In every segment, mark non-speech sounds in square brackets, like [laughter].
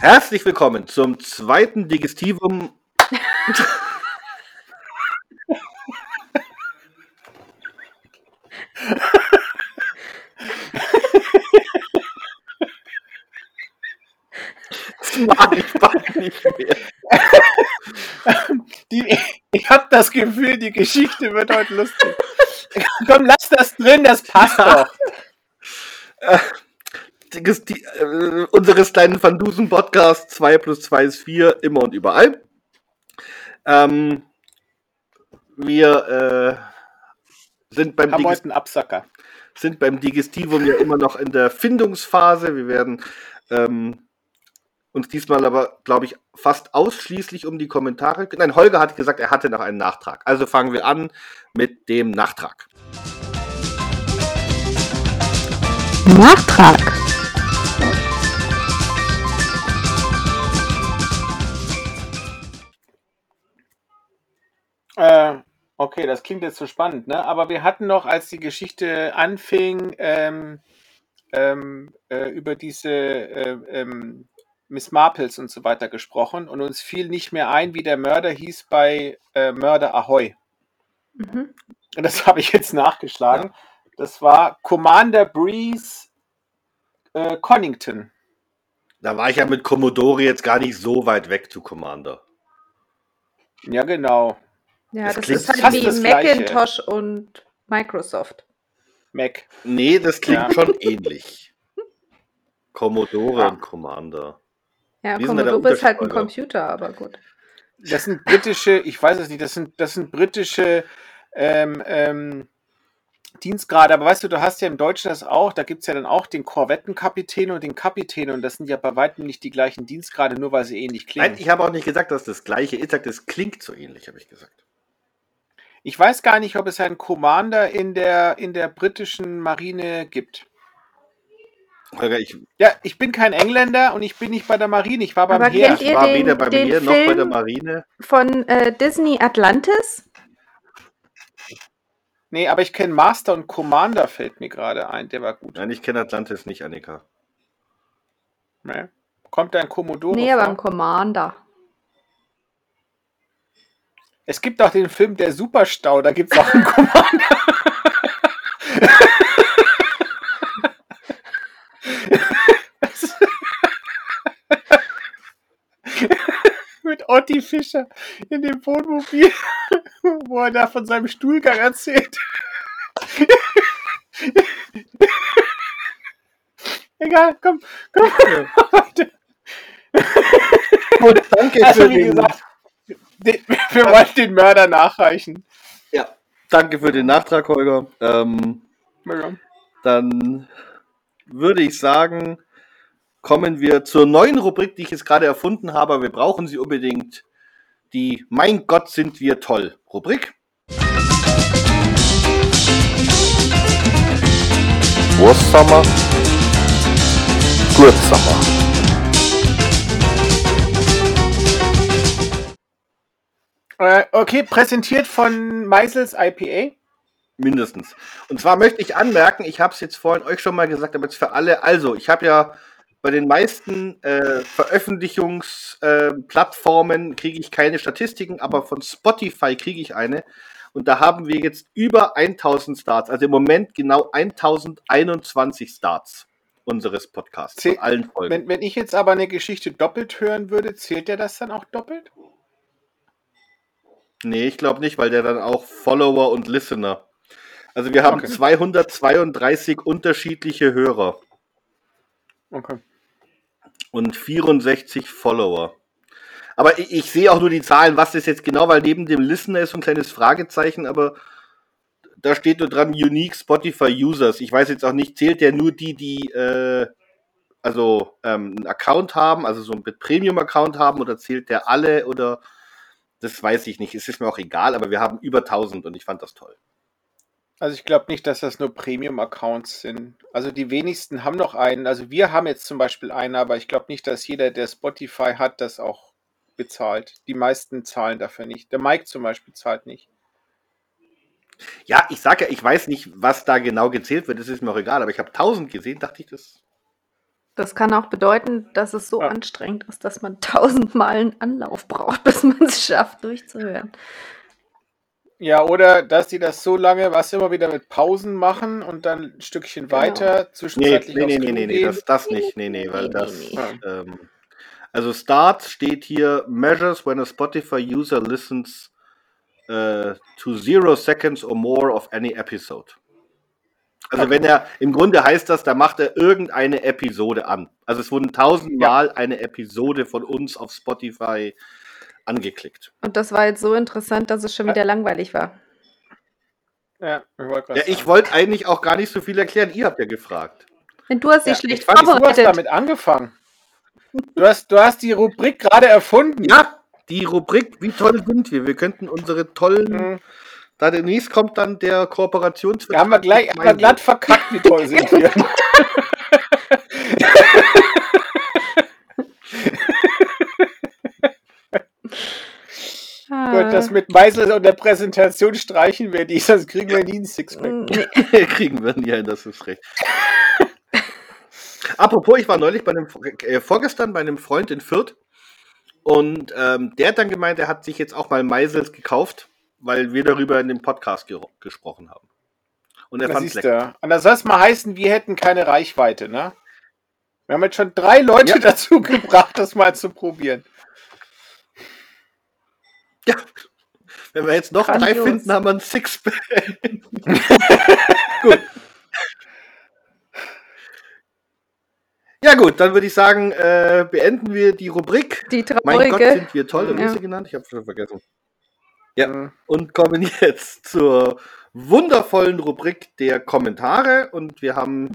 Herzlich willkommen zum zweiten Digestivum. [laughs] mag ich bald nicht mehr. [laughs] Die, ich habe das Gefühl, die Geschichte wird heute lustig. Komm, lass das drin, das passt doch. Digesti äh, unseres kleinen Van Dusen Podcast 2 plus 2 ist 4, immer und überall. Ähm, wir äh, sind beim Haben heute einen Absacker. sind beim Digestivum ja immer noch in der Findungsphase. Wir werden ähm, uns diesmal aber, glaube ich, fast ausschließlich um die Kommentare. Nein, Holger hat gesagt, er hatte noch einen Nachtrag. Also fangen wir an mit dem Nachtrag. Nachtrag. Äh, okay, das klingt jetzt so spannend, ne? Aber wir hatten noch, als die Geschichte anfing, ähm, ähm, äh, über diese äh, ähm, Miss Marples und so weiter gesprochen und uns fiel nicht mehr ein, wie der Mörder hieß bei äh, Mörder Ahoy. Mhm. Und das [laughs] habe ich jetzt nachgeschlagen. Das war Commander Breeze äh, Connington. Da war ich ja mit Commodore jetzt gar nicht so weit weg zu Commander. Ja, genau. Ja, Das das, klingt ist halt fast wie das Gleiche. Macintosh und Microsoft. Mac. Nee, das klingt Ja. schon ähnlich. Commodore Ja. und Commander. Ja, Wie ist denn da der Commodore ist halt ein? Computer, aber gut. Das sind britische, ich weiß es nicht, das sind, das sind britische ähm, ähm, Dienstgrade, aber weißt du, du hast ja im Deutschen das auch, da gibt es ja dann auch den Korvettenkapitän und den Kapitän und das sind ja bei weitem nicht die gleichen Dienstgrade, nur weil sie ähnlich klingen. Nein, ich habe auch nicht gesagt, dass das gleiche ist. Ich sag, das klingt so ähnlich, habe ich gesagt. Ich weiß gar nicht, ob es einen Commander in der, in der britischen Marine gibt. Ich Ja, ich bin kein Engländer und ich bin nicht bei der Marine, ich war beim Aber Heer. kennt ihr war den- weder bei den mir noch bei der Film? Marine. Von äh, Disney Atlantis? Nee, aber ich kenne Master und Commander, fällt mir gerade ein, der war gut. Nein, ich kenne Atlantis nicht, Annika. Nee. Kommt da ein Commodore Nee, aber vor? ein Commander. Es gibt auch den Film Der Superstau, da gibt es auch einen [laughs] Commander. Otti Fischer in dem Wohnmobil, wo er da von seinem Stuhlgang erzählt. Egal, komm, komm. Gut, danke Also wie gesagt, den, wir wollen den Mörder nachreichen. ja, danke für den Nachtrag, Holger. Ähm, Ja. dann würde ich sagen, kommen wir zur neuen Rubrik, die ich jetzt gerade erfunden habe. Wir brauchen sie unbedingt. Die Mein Gott sind wir toll Rubrik. Wurstsommer. Gutsommer. Äh, okay, präsentiert von Meisels IPA. Mindestens. Und zwar möchte ich anmerken, ich habe es jetzt vorhin euch schon mal gesagt, aber jetzt für alle. Also, ich habe ja bei den meisten äh, Veröffentlichungsplattformen kriege ich keine Statistiken, aber von Spotify kriege ich eine. Und da haben wir jetzt über 1000 Starts, also im Moment genau 1021 Starts unseres Podcasts, von Zäh- allen Folgen. Wenn, wenn ich jetzt aber eine Geschichte doppelt hören würde, zählt der das dann auch doppelt? Nee, ich glaube nicht, weil der dann auch Follower und Listener. Also wir haben Okay. 232 unterschiedliche Hörer Okay. Und 64 Follower. Aber ich, ich sehe auch nur die Zahlen, was das jetzt genau, weil neben dem Listener ist so ein kleines Fragezeichen, aber da steht nur dran Unique Spotify Users. Ich weiß jetzt auch nicht, zählt der nur die, die äh, also ähm, einen Account haben, also so einen Premium-Account haben, oder zählt der alle oder das weiß ich nicht. Es ist mir auch egal, aber wir haben über 1000 und ich fand das toll. Also ich glaube nicht, dass das nur Premium-Accounts sind. Also die wenigsten haben noch einen. Also wir haben jetzt zum Beispiel einen, aber ich glaube nicht, dass jeder, der Spotify hat, das auch bezahlt. Die meisten zahlen dafür nicht. Der Mike zum Beispiel zahlt nicht. Ja, ich sage ja, ich weiß nicht, was da genau gezählt wird, das ist mir auch egal, aber ich habe 1000 gesehen, dachte ich, das. Das kann auch bedeuten, dass es so Ja. anstrengend ist, dass man [laughs] tausendmal einen Anlauf braucht, bis man es schafft, durchzuhören. Ja, oder dass die das so lange, was immer wieder mit Pausen machen und dann ein Stückchen Genau. weiter zwischenzeitlich nee, nee, nee, nee, nee, das, das nicht. Nee, nee, weil das. Ähm, also Start steht hier Measures when a Spotify user listens äh, to zero seconds or more of any episode. Also wenn er, im Grunde heißt das, da macht er irgendeine Episode an. Also es wurden tausendmal eine Episode von uns auf Spotify angeklickt. Und das war jetzt so interessant, dass es schon wieder langweilig war. Ja, ich wollte gerade Ja, ich wollte eigentlich auch gar nicht so viel erklären. Ihr habt ja gefragt. Denn du hast sie Ja, ich fand, du hast vorbereitet. damit angefangen. Du hast, du hast die Rubrik gerade erfunden. Ja, die Rubrik, wie toll sind wir? Wir könnten unsere tollen Mhm. Da demnächst kommt dann der Kooperationsvertrag. Da haben wir gleich haben wir glatt verkackt, wie toll sind wir. [laughs] [laughs] Ah. Gut, das mit Meisel und der Präsentation streichen wir die, sonst kriegen wir nie einen Sixpack. Nee. [laughs] kriegen wir ja, das ist recht. [laughs] Apropos, ich war neulich bei einem, äh, vorgestern bei einem Freund in Fürth und ähm, der hat dann gemeint, er hat sich jetzt auch mal Meisels gekauft, weil wir darüber in dem Podcast ge gesprochen haben. Und er fand siehst lecker. Und das soll es mal heißen, wir hätten keine Reichweite, ne? Wir haben jetzt schon drei Leute Ja. [laughs] dazu gebracht, das mal zu probieren. Ja. Wenn wir jetzt noch drei Grandios. finden, haben wir ein Sixpack. [laughs] Ja gut, dann würde ich sagen, äh, beenden wir die Rubrik. Die Mein Gott, traurige. sind wir toll, wie Ja. sie genannt? Ich habe schon vergessen. Ja. Mhm. Und kommen [laughs] jetzt zur wundervollen Rubrik der Kommentare. Und wir haben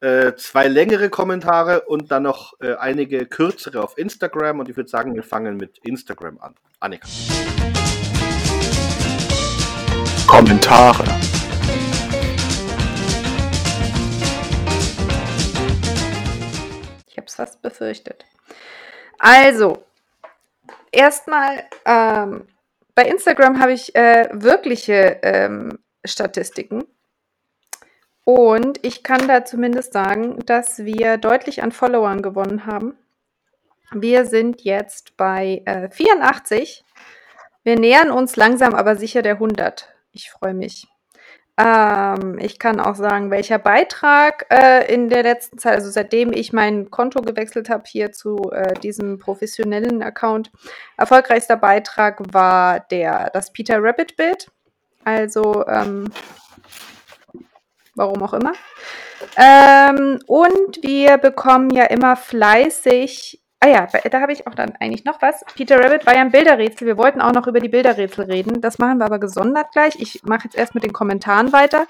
äh, zwei längere Kommentare und dann noch äh, einige kürzere auf Instagram. Und ich würde sagen, wir fangen mit Instagram an. Annika. Kommentare. Ich habe es fast befürchtet. Also, erstmal, ähm, bei Instagram habe ich äh, wirkliche ähm, Statistiken. Und ich kann da zumindest sagen, dass wir deutlich an Followern gewonnen haben. Wir sind jetzt bei äh, 84. Wir nähern uns langsam aber sicher der 100. Ich freue mich. Ähm, ich kann auch sagen, welcher Beitrag äh, in der letzten Zeit, also seitdem ich mein Konto gewechselt habe hier zu äh, diesem professionellen Account, erfolgreichster Beitrag war der das Peter Rabbit Bild. Also ähm, warum auch immer. Ähm, und wir bekommen ja immer fleißig. Ah ja, da habe ich auch dann eigentlich noch was. Peter Rabbit war ja ein Bilderrätsel. Wir wollten auch noch über die Bilderrätsel reden. Das machen wir aber gesondert gleich. Ich mache jetzt erst mit den Kommentaren weiter.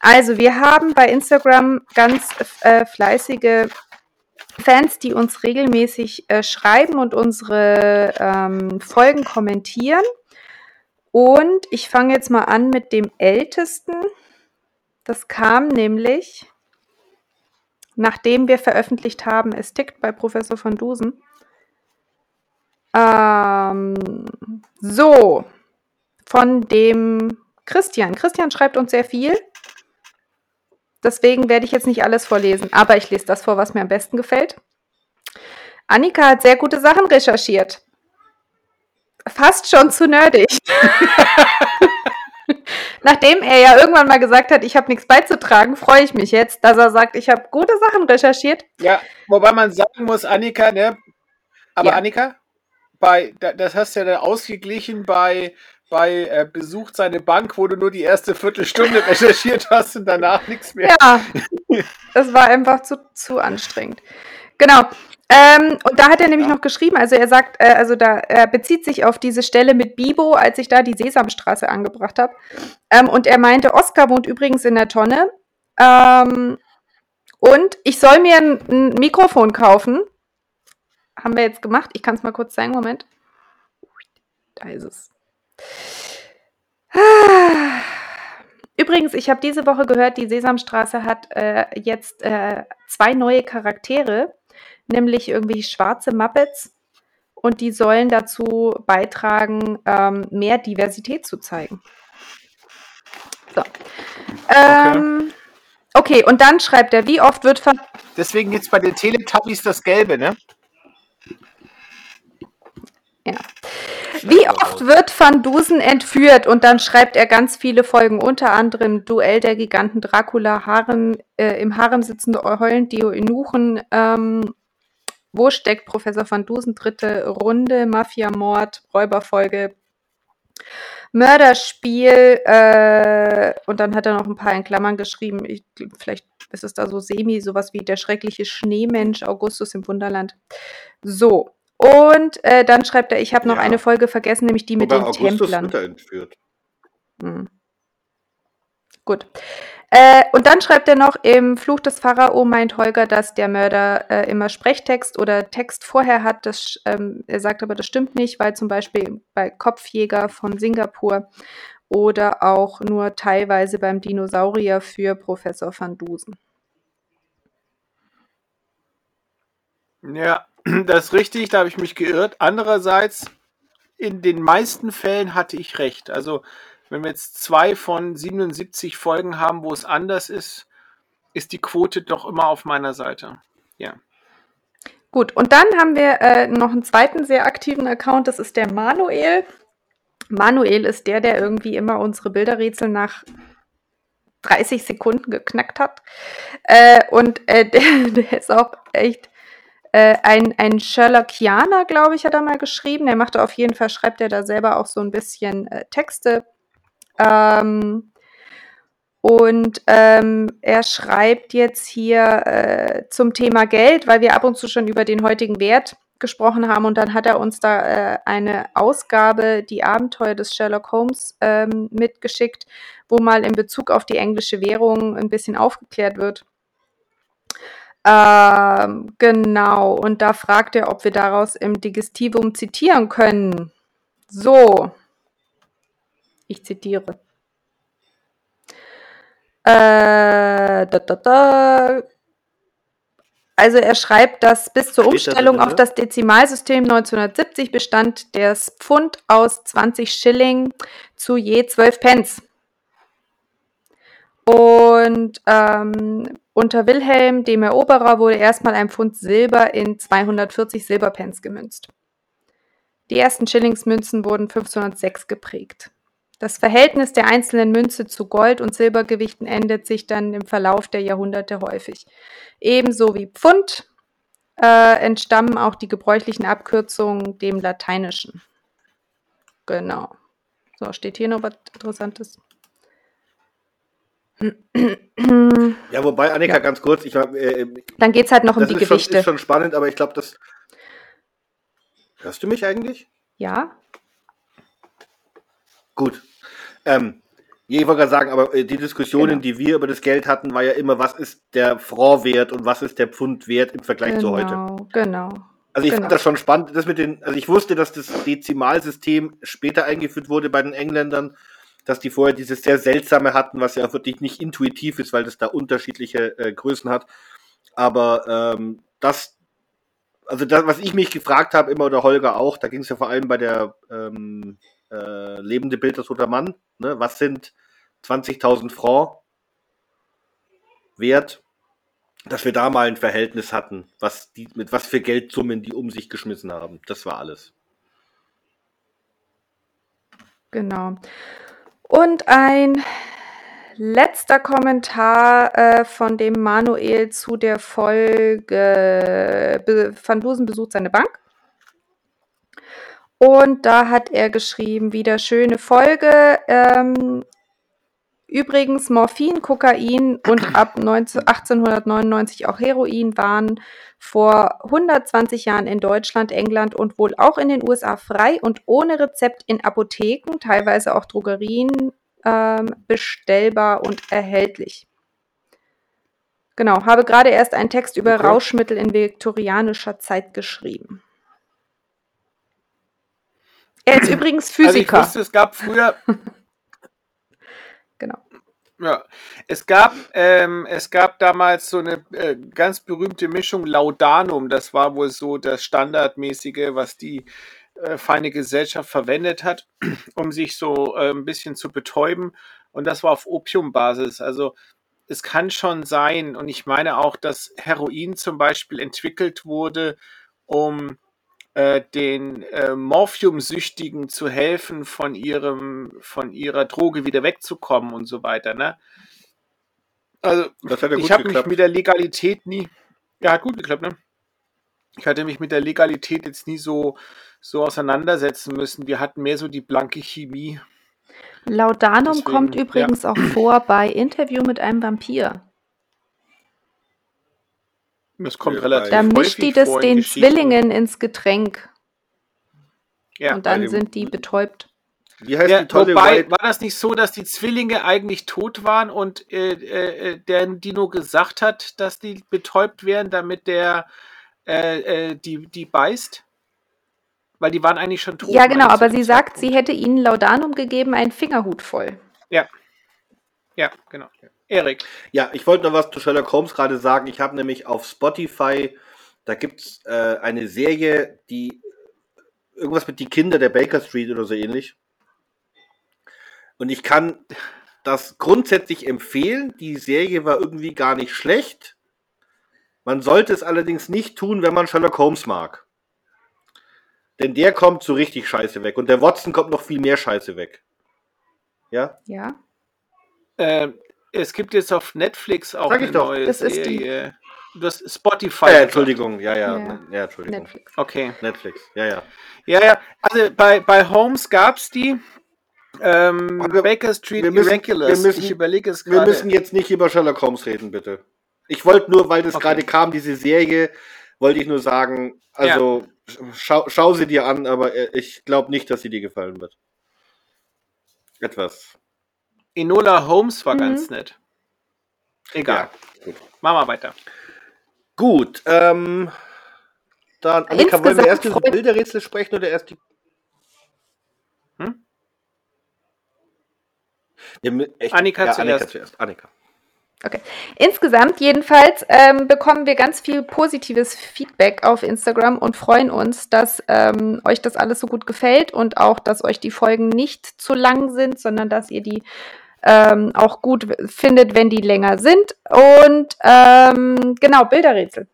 Also, wir haben bei Instagram ganz äh, fleißige Fans, die uns regelmäßig äh, schreiben und unsere ähm, Folgen kommentieren. Und ich fange jetzt mal an mit dem ältesten. Das kam nämlich, nachdem wir veröffentlicht haben, es tickt bei Professor von Dusen. Ähm, so, von dem Christian. Christian schreibt uns sehr viel. Deswegen werde ich jetzt nicht alles vorlesen, aber ich lese das vor, was mir am besten gefällt. Annika hat sehr gute Sachen recherchiert. Fast schon zu nerdig. [laughs] Nachdem er ja irgendwann mal gesagt hat, ich habe nichts beizutragen, freue ich mich jetzt, dass er sagt, ich habe gute Sachen recherchiert. Ja, wobei man sagen muss, Annika, ne? Aber Ja. Annika, bei, da- das hast du ja dann ausgeglichen bei, bei äh, besucht seine Bank, wo du nur die erste Viertelstunde [laughs] recherchiert hast und danach nichts mehr. Ja, [laughs] das war einfach zu, zu anstrengend. Genau. Ähm, und da hat er nämlich Ja. noch geschrieben, also er sagt, äh, also da er bezieht sich auf diese Stelle mit Bibo, als ich da die Sesamstraße angebracht habe. Ähm, und er meinte, Oskar wohnt übrigens in der Tonne. Ähm, und ich soll mir ein, ein Mikrofon kaufen. Haben wir jetzt gemacht. Ich kann es mal kurz zeigen. Moment. Da ist es. Ah. Übrigens, ich habe diese Woche gehört, die Sesamstraße hat äh, jetzt äh, zwei neue Charaktere, nämlich irgendwie schwarze Muppets. Und die sollen dazu beitragen, ähm, mehr Diversität zu zeigen. So. Ähm, okay, und dann schreibt er, wie oft wird ver Deswegen jetzt bei den Teletubbies das Gelbe, ne? Ja. Wie oft wird Van Dusen entführt? Und dann schreibt er ganz viele Folgen, unter anderem Duell der Giganten Dracula, Harem, äh, im Harem sitzende Heulen, Dio Inuchen, ähm, wo steckt Professor Van Dusen, dritte Runde, Mafia-Mord, Räuberfolge, Mörderspiel, äh, und dann hat er noch ein paar in Klammern geschrieben, ich, vielleicht ist es da so semi, sowas wie der schreckliche Schneemensch, Augustus im Wunderland. So, und äh, dann schreibt er, ich habe noch Ja. eine Folge vergessen, nämlich die mit Wobei den Augustus Templern. wird er entführt. Hm. Gut. Äh, und dann schreibt er noch, im Fluch des Pharao meint Holger, dass der Mörder äh, immer Sprechtext oder Text vorher hat. Das, ähm, er sagt aber, das stimmt nicht, weil zum Beispiel bei Kopfjäger von Singapur oder auch nur teilweise beim Dinosaurier für Professor van Dusen. Ja, [clears throat] das ist richtig, da habe ich mich geirrt. Andererseits, in den meisten Fällen hatte ich recht. Also, wenn wir jetzt zwei von 77 Folgen haben, wo es anders ist, ist die Quote doch immer auf meiner Seite. Ja. Gut, und dann haben wir äh, noch einen zweiten sehr aktiven Account, das ist der Manuel. Manuel ist der, der irgendwie immer unsere Bilderrätsel nach 30 Sekunden geknackt hat. Äh, und äh, [laughs] der, der ist auch echt äh, ein, ein Sherlockianer, glaube ich, hat er mal geschrieben. Der macht auf jeden Fall, schreibt er da selber auch so ein bisschen äh, Texte. Ähm, und ähm, er schreibt jetzt hier äh, zum Thema Geld, weil wir ab und zu schon über den heutigen Wert gesprochen haben. Und dann hat er uns da äh, eine Ausgabe, die Abenteuer des Sherlock Holmes, ähm, mitgeschickt, wo mal in Bezug auf die englische Währung ein bisschen aufgeklärt wird. Ähm, genau, und da fragt er, ob wir daraus im Digestivum zitieren können. So, ich zitiere. Äh, da, da, da. Also er schreibt, dass bis zur das Umstellung auf das Dezimalsystem 1970 bestand das Pfund aus 20 Schilling zu je 12 Pence. Und ähm, unter Wilhelm dem Eroberer wurde erstmal ein Pfund Silber in 240 Silberpence gemünzt. Die ersten Schillingsmünzen wurden 1506 geprägt. Das Verhältnis der einzelnen Münze zu Gold- und Silbergewichten ändert sich dann im Verlauf der Jahrhunderte häufig. Ebenso wie Pfund äh, entstammen auch die gebräuchlichen Abkürzungen dem Lateinischen. Genau. So, steht hier noch was Interessantes? [clears throat] Ja, wobei, Annika, Ja. ganz kurz, ich, äh, Dann geht es halt noch um das die Gewichte. ist schon spannend, aber ich glaube, das. Hörst du mich eigentlich? ja? Gut. Ähm, ich wollte gerade sagen, aber äh, die Diskussionen, Genau. die wir über das Geld hatten, war ja immer, was ist der Franc-Wert und was ist der Pfund-Wert im Vergleich zu heute. Genau, genau. Also ich genau. fand das schon spannend, das mit den, also ich wusste, dass das Dezimalsystem später eingeführt wurde bei den Engländern, dass die vorher dieses sehr seltsame hatten, was ja auch wirklich nicht intuitiv ist, weil das da unterschiedliche äh, Größen hat. Aber ähm, das, also das, was ich mich gefragt habe, immer oder Holger auch, da ging es ja vor allem bei der ähm, äh, lebende Bild des Toter Mann, ne? was sind 20.000 Franc wert? dass wir da mal ein Verhältnis hatten, was die, mit was für Geldsummen die um sich geschmissen haben. Das war alles. Genau. Und ein letzter Kommentar äh, von dem Manuel zu der Folge Van Dusen besucht seine Bank. Und da hat er geschrieben, wieder schöne Folge. Ähm, übrigens, Morphin, Kokain und ab 19, 1899 auch Heroin waren vor 120 Jahren in Deutschland, England und wohl auch in den USA frei und ohne Rezept in Apotheken, teilweise auch Drogerien, ähm, bestellbar und erhältlich. Genau, habe gerade erst einen Text über Okay. Rauschmittel in viktorianischer Zeit geschrieben. Er ist übrigens Also ich Physiker. wusste, es gab früher, [laughs] genau. ja, es gab, ähm, es gab damals so eine äh, ganz berühmte Mischung Laudanum. Das war wohl so das Standardmäßige, was die äh, feine Gesellschaft verwendet hat, [clears throat] um sich so äh, ein bisschen zu betäuben. Und das war auf Opiumbasis. Also es kann schon sein, und ich meine auch, dass Heroin zum Beispiel entwickelt wurde, um den äh, Morphiumsüchtigen zu helfen, von ihrem, von ihrer Droge wieder wegzukommen und so weiter. Ne? Also Das hat ja ich habe mich mit der Legalität nie, ja, hat gut geklappt, ne? Ich hatte mich mit der Legalität jetzt nie so, so auseinandersetzen müssen. Wir hatten mehr so die blanke Chemie. Laudanum Deswegen, kommt ja. übrigens auch vor bei Interview mit einem Vampir. Das kommt Ja, relativ Da mischt die das den. Zwillingen ins Getränk Ja. und dann dem- sind die betäubt. Wie heißt Ja, die tolle wobei, White? war das nicht so, dass die Zwillinge eigentlich tot waren und äh, äh, äh, der Dino gesagt hat, dass die betäubt wären, damit der äh, äh, die, die beißt? Weil die waren eigentlich schon tot. Ja, genau, aber sie sagt, sie hätte ihnen Laudanum gegeben, einen Fingerhut voll. Ja, genau. Erik. Ja, ich wollte noch was zu Sherlock Holmes gerade sagen. Ich habe nämlich auf Spotify, da gibt's äh, eine Serie, die irgendwas mit die Kinder der Baker Street oder so ähnlich. Und ich kann das grundsätzlich empfehlen. Die Serie war irgendwie gar nicht schlecht. Man sollte es allerdings nicht tun, wenn man Sherlock Holmes mag. Denn der kommt so richtig scheiße weg. Und der Watson kommt noch viel mehr scheiße weg. Ja? Ja. Ähm, es gibt jetzt auf Netflix auch Sag ich eine doch. neue Das ist die- Serie. Hast Spotify. Ja. Entschuldigung. Ja, ja. Ja. Ja, Entschuldigung. Netflix. Okay. Netflix. Ja, ja. Ja, ja. Also bei, bei Holmes gab es die. Ähm, Aber Baker Street wir müssen- Irregulars. wir müssen- ich überlege es Wir gerade. müssen jetzt nicht über Sherlock Holmes reden, bitte. Ich wollte nur, weil das Okay. gerade kam, diese Serie, wollte ich nur sagen, also schau, schau sie dir an, aber äh, ich glaube nicht, dass sie dir gefallen wird. Etwas. Enola Holmes war Mhm. ganz nett. Egal. Ja, gut. Machen wir weiter. Gut, ähm, dann, Annika, wollen wir erst über Bilderrätsel sprechen oder erst die. Hm? Mü- echt- Annika ja, zuerst. Annika zuerst. Annika. Okay. Insgesamt jedenfalls ähm, bekommen wir ganz viel positives Feedback auf Instagram und freuen uns, dass ähm, euch das alles so gut gefällt und auch, dass euch die Folgen nicht zu lang sind, sondern dass ihr die ähm, auch gut findet, wenn die länger sind. Und ähm, genau, Bilderrätsel.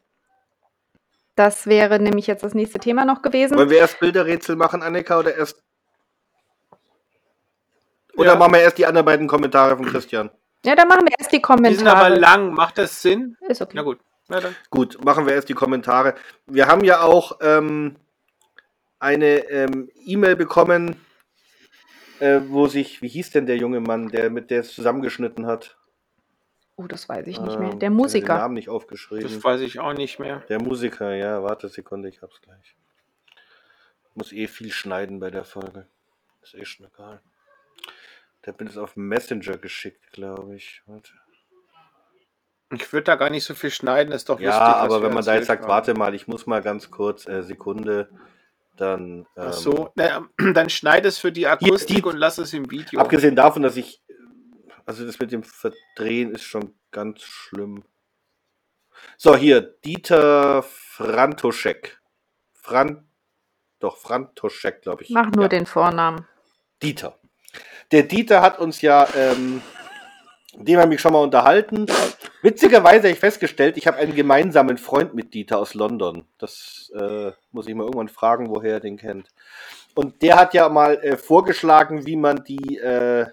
Das wäre nämlich jetzt das nächste Thema noch gewesen. Wollen wir erst Bilderrätsel machen, Annika, oder erst. Oder Ja. machen wir erst die anderen beiden Kommentare von Christian? Ja, dann machen wir erst die Die sind aber Kommentare. lang. Macht das Sinn? Ist okay. Na gut. Na dann. Gut, machen wir erst die Kommentare. Wir haben ja auch ähm, eine ähm, E-Mail bekommen, äh, wo sich, wie hieß denn der junge Mann, der mit der es zusammengeschnitten hat? Oh, das weiß ich nicht Ähm, mehr. Der ich hab Den Musiker. Namen nicht aufgeschrieben. Das weiß ich auch nicht mehr. Der Musiker, ja, warte Sekunde, ich hab's gleich. Muss eh viel schneiden bei der Folge. Ist eh schon egal. Der hat mir das auf Messenger geschickt, glaube ich. Warte. Ich würde da gar nicht so viel schneiden, ist doch Ja, lustig. was aber wenn man da jetzt sagt, haben. warte mal, ich muss mal ganz kurz, äh, Sekunde, dann. Ähm, Ach so, na, [clears throat] dann schneid es für die Akustik die- und lass es im Video. Abgesehen davon, dass ich. Also das mit dem Verdrehen ist schon ganz schlimm. So, hier, Dieter Frantoschek. Fran. Doch, Frantoschek, glaube ich. Mach nur ja. den Vornamen. Dieter. Der Dieter hat uns ja, ähm, mit dem habe ich schon mal unterhalten. Witzigerweise habe ich festgestellt, ich habe einen gemeinsamen Freund mit Dieter aus London. Das äh, muss ich mal irgendwann fragen, woher er den kennt. Und der hat ja mal äh, vorgeschlagen, wie man die, äh,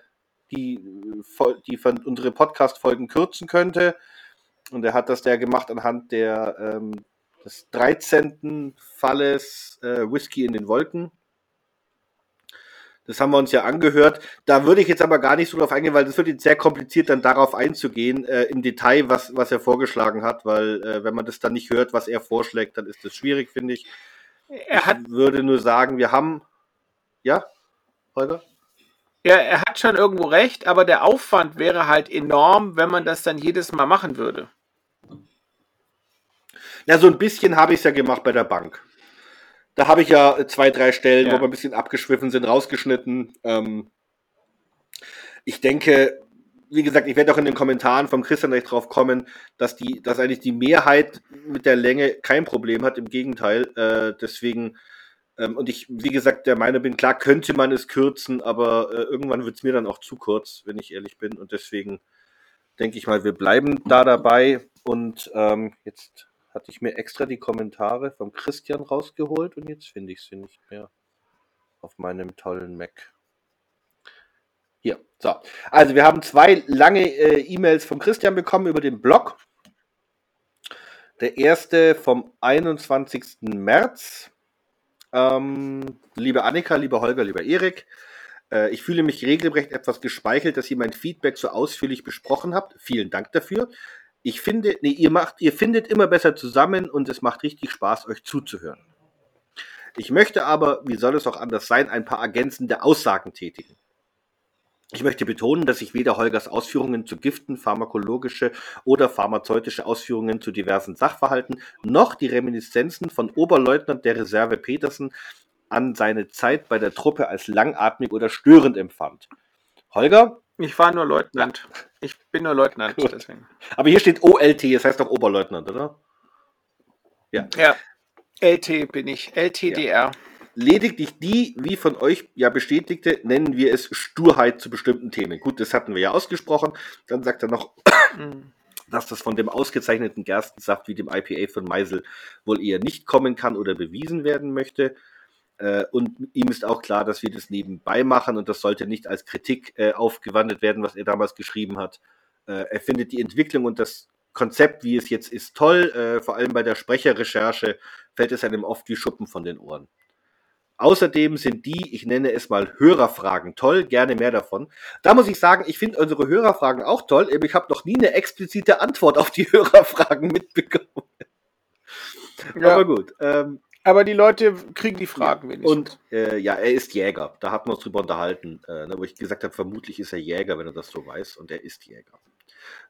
die, äh, die von unsere Podcast-Folgen kürzen könnte. Und er hat das ja gemacht anhand der, ähm, des 13. Falles äh, Whisky in den Wolken. Das haben wir uns ja angehört. Da würde ich jetzt aber gar nicht so drauf eingehen, weil das wird jetzt sehr kompliziert, dann darauf einzugehen, äh, im Detail, was, was er vorgeschlagen hat, weil äh, wenn man das dann nicht hört, was er vorschlägt, dann ist das schwierig, finde ich. er, hat, Ich würde nur sagen, wir haben. Ja, Holger? ja, er hat schon irgendwo recht, aber der Aufwand wäre halt enorm, wenn man das dann jedes Mal machen würde. Ja, so ein bisschen habe ich es ja gemacht bei der Bank. Da habe ich ja äh, zwei, drei Stellen, Ja. wo wir ein bisschen abgeschwiffen sind, rausgeschnitten. Ähm, ich denke, wie gesagt, ich werde auch in den Kommentaren vom Christian gleich drauf kommen, dass die, dass eigentlich die Mehrheit mit der Länge kein Problem hat. Im Gegenteil. Äh, deswegen Ähm, und ich, wie gesagt, der Meinung bin, klar könnte man es kürzen, aber äh, irgendwann wird es mir dann auch zu kurz, wenn ich ehrlich bin. Und deswegen denke ich mal, wir bleiben da dabei. Und ähm, jetzt hatte ich mir extra die Kommentare vom Christian rausgeholt und jetzt finde ich sie nicht mehr auf meinem tollen Mac. Hier, so. Also wir haben zwei lange äh, E-Mails von Christian bekommen über den Blog. Der erste vom 21. März. Ähm, liebe Annika, lieber Holger, lieber Erik, äh, ich fühle mich regelrecht etwas gespeichelt, dass ihr mein Feedback so ausführlich besprochen habt. Vielen Dank dafür. Ich finde, nee, ihr macht, ihr findet immer besser zusammen und es macht richtig Spaß, euch zuzuhören. Ich möchte aber, wie soll es auch anders sein, ein paar ergänzende Aussagen tätigen. Ich möchte betonen, dass ich weder Holgers Ausführungen zu Giften, pharmakologische oder pharmazeutische Ausführungen zu diversen Sachverhalten, noch die Reminiszenzen von Oberleutnant der Reserve Petersen an seine Zeit bei der Truppe als langatmig oder störend empfand. Holger? Ich war nur Leutnant. Ja. Ich bin nur Leutnant, Gut. deswegen. Aber hier steht OLT, das heißt doch Oberleutnant, oder? Ja. Ja. LT bin ich. LTDR. Ja. Lediglich die, wie von euch ja bestätigte, nennen wir es Sturheit zu bestimmten Themen. Gut, das hatten wir ja ausgesprochen. Dann sagt er noch, mhm. [coughs] dass das von dem ausgezeichneten Gerstensaft wie dem IPA von Meisel wohl eher nicht kommen kann oder bewiesen werden möchte. Äh, und ihm ist auch klar, dass wir das nebenbei machen und das sollte nicht als Kritik äh, aufgewandelt werden, was er damals geschrieben hat. Äh, er findet die Entwicklung und das Konzept, wie es jetzt ist, toll. vor allem bei der Sprecherrecherche fällt es einem oft wie Schuppen von den Ohren. Außerdem sind die, ich nenne es mal Hörerfragen toll, gerne mehr davon. Da muss ich sagen, ich finde unsere Hörerfragen auch toll, aber ich habe noch nie eine explizite Antwort auf die [laughs] Hörerfragen mitbekommen. Ja. Aber gut. Ähm, aber die Leute kriegen die Fragen wenigstens. Und äh, ja, er ist Jäger. Da hat wir uns drüber unterhalten, äh, ne, wo ich gesagt habe, vermutlich ist er Jäger, wenn er das so weiß. Und er ist Jäger.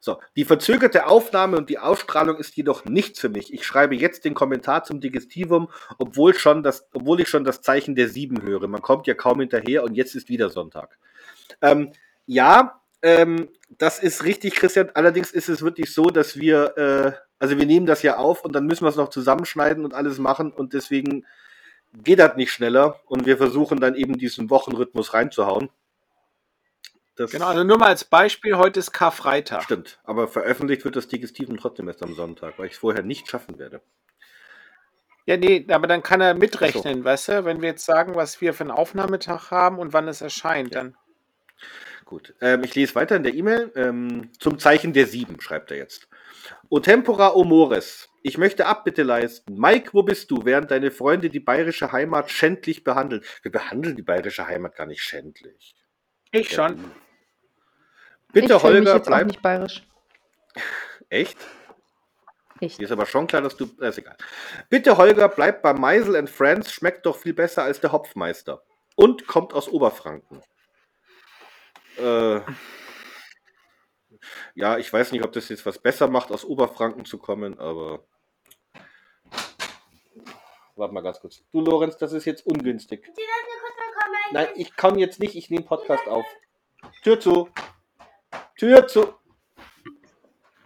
So, die verzögerte Aufnahme und die Ausstrahlung ist jedoch nichts für mich. Ich schreibe jetzt den Kommentar zum Digestivum, obwohl, schon das, obwohl ich schon das Zeichen der Sieben höre. Man kommt ja kaum hinterher und jetzt ist wieder Sonntag. Ähm, ja, ähm, das ist richtig, Christian. Allerdings ist es wirklich so, dass wir, äh, also wir nehmen das ja auf und dann müssen wir es noch zusammenschneiden und alles machen und deswegen geht das nicht schneller und wir versuchen dann eben diesen Wochenrhythmus reinzuhauen. Das genau, also nur mal als Beispiel, heute ist Karfreitag. Stimmt, aber veröffentlicht wird das Digestiven trotzdem erst am Sonntag, weil ich es vorher nicht schaffen werde. Ja, nee, aber dann kann er mitrechnen, so. weißt du, wenn wir jetzt sagen, was wir für einen Aufnahmetag haben und wann es erscheint, ja. dann. Gut, ähm, ich lese weiter in der E-Mail. Ähm, zum Zeichen der Sieben schreibt er jetzt. O tempora o mores. Ich möchte Abbitte leisten. Mike, wo bist du, während deine Freunde die bayerische Heimat schändlich behandeln? Wir behandeln die bayerische Heimat gar nicht schändlich. Ich schon. Bitte, ich Holger, mich bleib. nicht bayerisch. [laughs] Echt? Echt. Ist aber schon klar, dass du. Äh, ist egal. Bitte, Holger, bleib bei Meisel and Friends. Schmeckt doch viel besser als der Hopfmeister. Und kommt aus Oberfranken. Äh, ja, ich weiß nicht, ob das jetzt was besser macht, aus Oberfranken zu kommen, aber. Warte mal ganz kurz. Du, Lorenz, das ist jetzt ungünstig. Nein, ich komme jetzt nicht. Ich nehme Podcast auf. Tür zu. Tür zu.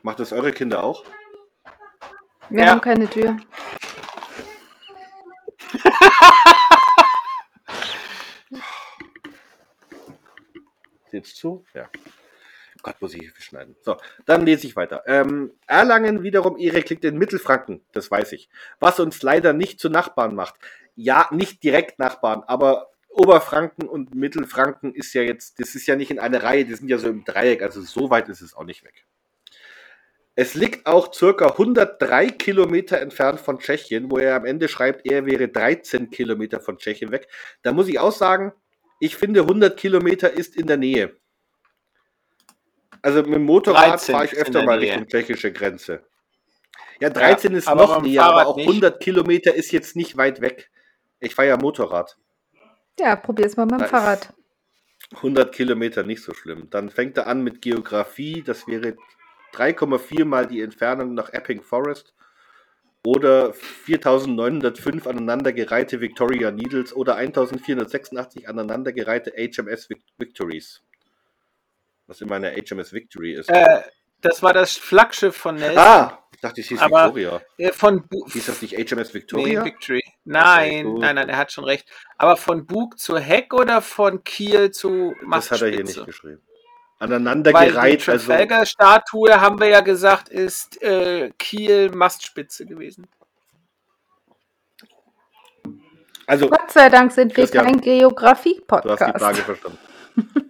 Macht das eure Kinder auch? Wir ja. haben keine Tür. Jetzt zu? Ja. Gott, muss ich schneiden. So, dann lese ich weiter. Ähm, Erlangen wiederum, Erik liegt in Mittelfranken, das weiß ich. Was uns leider nicht zu Nachbarn macht. Ja, nicht direkt Nachbarn, aber Oberfranken und Mittelfranken ist ja jetzt, das ist ja nicht in einer Reihe, die sind ja so im Dreieck, also so weit ist es auch nicht weg. Es liegt auch circa 103 Kilometer entfernt von Tschechien, wo er am Ende schreibt, er wäre 13 Kilometer von Tschechien weg. Da muss ich auch sagen, ich finde 100 Kilometer ist in der Nähe. Also mit dem Motorrad fahre ich öfter mal Richtung tschechische Grenze. Ja, 13 ja, ist noch näher, aber auch 100 nicht. Kilometer ist jetzt nicht weit weg. Ich fahre ja Motorrad. Ja, probier es mal mit dem Fahrrad. 100 Kilometer nicht so schlimm. Dann fängt er an mit Geografie. Das wäre 3,4 mal die Entfernung nach Epping Forest. Oder 4905 aneinandergereihte Victoria Needles oder 1486 aneinandergereihte HMS Victories. Was immer eine HMS Victory ist. Äh, das war das Flaggschiff von Nelson. Ah, ich dachte, es hieß Aber, Victoria. Äh, von hieß das nicht HMS Victoria? Nee, Victory. Nein, nein, nein, er hat schon recht. Aber von Bug zu Heck oder von Kiel zu Das hat er hier Mastspitze? nicht geschrieben. Aneinander Weil die also Trafalgar-Statue, haben wir ja gesagt, ist äh, Kiel Mastspitze gewesen. also Gott sei Dank sind wir kein du hast die Geografie-Podcast. Frage verstanden. [laughs]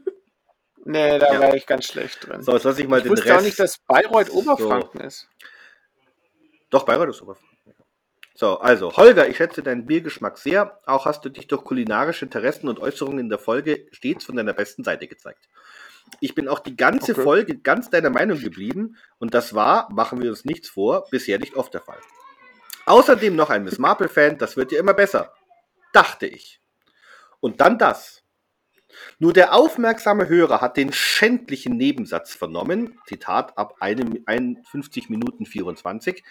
Nee, da Ja. wäre ich ganz schlecht drin. So, jetzt lasse ich mal ich den wusste Rest. auch nicht, dass Bayreuth Oberfranken ist. Doch, Bayreuth ist Oberfranken. So, also, Holger, ich schätze deinen Biergeschmack sehr. Auch hast du dich durch kulinarische Interessen und Äußerungen in der Folge stets von deiner besten Seite gezeigt. Ich bin auch die ganze Okay. Folge ganz deiner Meinung geblieben und das war, machen wir uns nichts vor, bisher nicht oft der Fall. Außerdem noch ein Miss Marple-Fan, das wird ja immer besser. Dachte ich. Und dann das. Nur der aufmerksame Hörer hat den schändlichen Nebensatz vernommen, Zitat ab einem- 51 Minuten 24.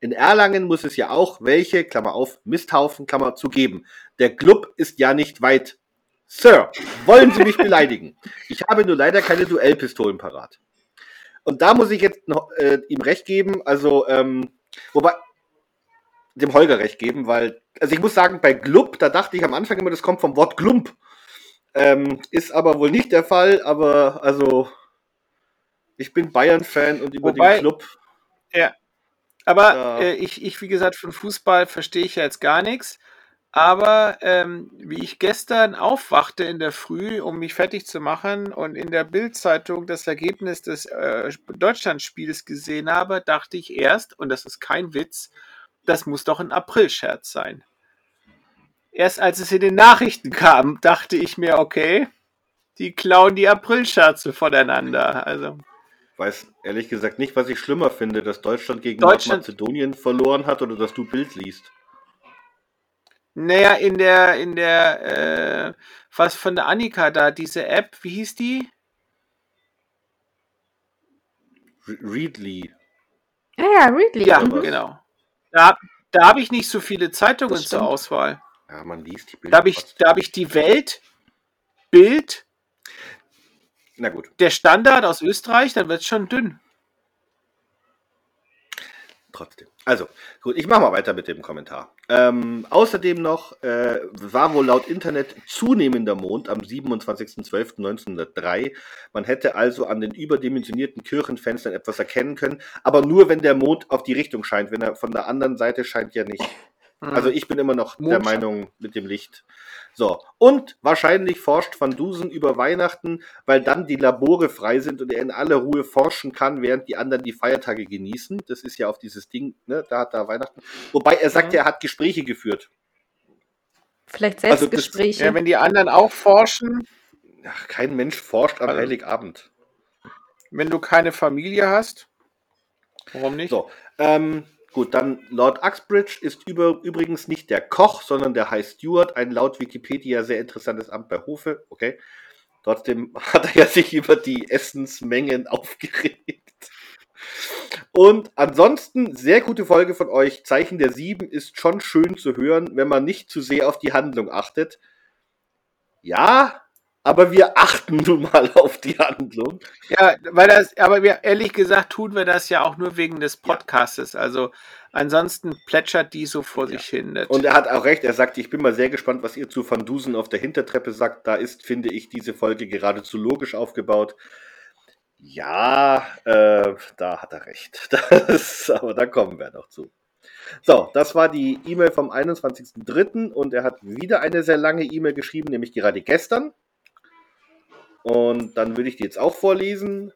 In Erlangen muss es ja auch welche, Klammer auf, Misthaufen, Klammer zu geben. Der Club ist ja nicht weit. Sir, wollen Sie mich beleidigen? Ich habe nur leider keine Duellpistolen parat. Und da muss ich jetzt noch, äh, ihm recht geben, also, ähm, wobei, dem Holger recht geben, weil, also ich muss sagen, bei Glub, da dachte ich am Anfang immer, das kommt vom Wort Glump. Ähm, ist aber wohl nicht der Fall, aber also ich bin Bayern-Fan und über Wobei- den Club. Aber Ja. äh, ich, ich, wie gesagt, von Fußball verstehe ich ja jetzt gar nichts. Aber ähm, wie ich gestern aufwachte in der Früh, um mich fertig zu machen und in der Bildzeitung das Ergebnis des äh, Deutschlandspiels gesehen habe, dachte ich erst, und das ist kein Witz, das muss doch ein Aprilscherz sein. Erst als es in den Nachrichten kam, dachte ich mir, okay, die klauen die Aprilscherze voneinander. Also Weiß ehrlich gesagt nicht, was ich schlimmer finde, dass Deutschland gegen Deutschland- Nordmazedonien verloren hat oder dass du Bild liest. Naja, in der, in der, äh, was von der Annika da, diese App, wie hieß die? Re- Readly. Ja, ja, Ridley. Ja, mhm. was? genau. Da, da habe ich nicht so viele Zeitungen zur. Auswahl. Ja, man liest die Bilder. Da habe ich, da hab ich die Welt, Bild, Na gut. der Standard aus Österreich, dann wird es schon dünn. Trotzdem. Also, gut, ich mache mal weiter mit dem Kommentar. Ähm, außerdem noch äh, war wohl laut Internet zunehmender Mond am 27.12.1903. Man hätte also an den überdimensionierten Kirchenfenstern etwas erkennen können, aber nur wenn der Mond auf die Richtung scheint. Wenn er von der anderen Seite scheint, ja nicht. Also ich bin immer noch der. Meinung mit dem Licht. So, und wahrscheinlich forscht Van Dusen über Weihnachten, weil dann die Labore frei sind und er in aller Ruhe forschen kann, während die anderen die Feiertage genießen. Das ist ja auf dieses Ding, ne, da hat er Weihnachten. Wobei er sagt, Mhm. er hat Gespräche geführt. Vielleicht Also das- Selbstgespräche. ja, wenn die anderen auch forschen, Ach, kein Mensch forscht am Also- Heiligabend. wenn du keine Familie hast, warum nicht? So, ähm, gut, dann Lord Uxbridge ist über, übrigens nicht der Koch, sondern der High Steward, ein laut Wikipedia sehr interessantes Amt bei Hofe. Okay. Trotzdem [laughs] hat er ja sich über die Essensmengen [laughs] aufgeregt. Und ansonsten, sehr gute Folge von euch. Zeichen der Sieben ist schon schön zu hören, wenn man nicht zu sehr auf die Handlung achtet. Ja, aber wir achten nun mal [laughs] auf die Handlung. Ja, weil das, aber wir, ehrlich gesagt tun wir das ja auch nur wegen des Podcastes. Also ansonsten plätschert die so vor sich hin. Und er hat auch recht, er sagt, ich bin mal sehr gespannt, was ihr zu Van Dusen auf der Hintertreppe sagt. Da ist, finde ich, diese Folge geradezu logisch aufgebaut. Ja, äh, da hat er recht. [laughs] Das, aber da kommen wir noch zu. So, das war die E-Mail vom 21.03. und er hat wieder eine sehr lange E-Mail geschrieben, nämlich gerade gestern. Und dann würde ich die jetzt auch vorlesen.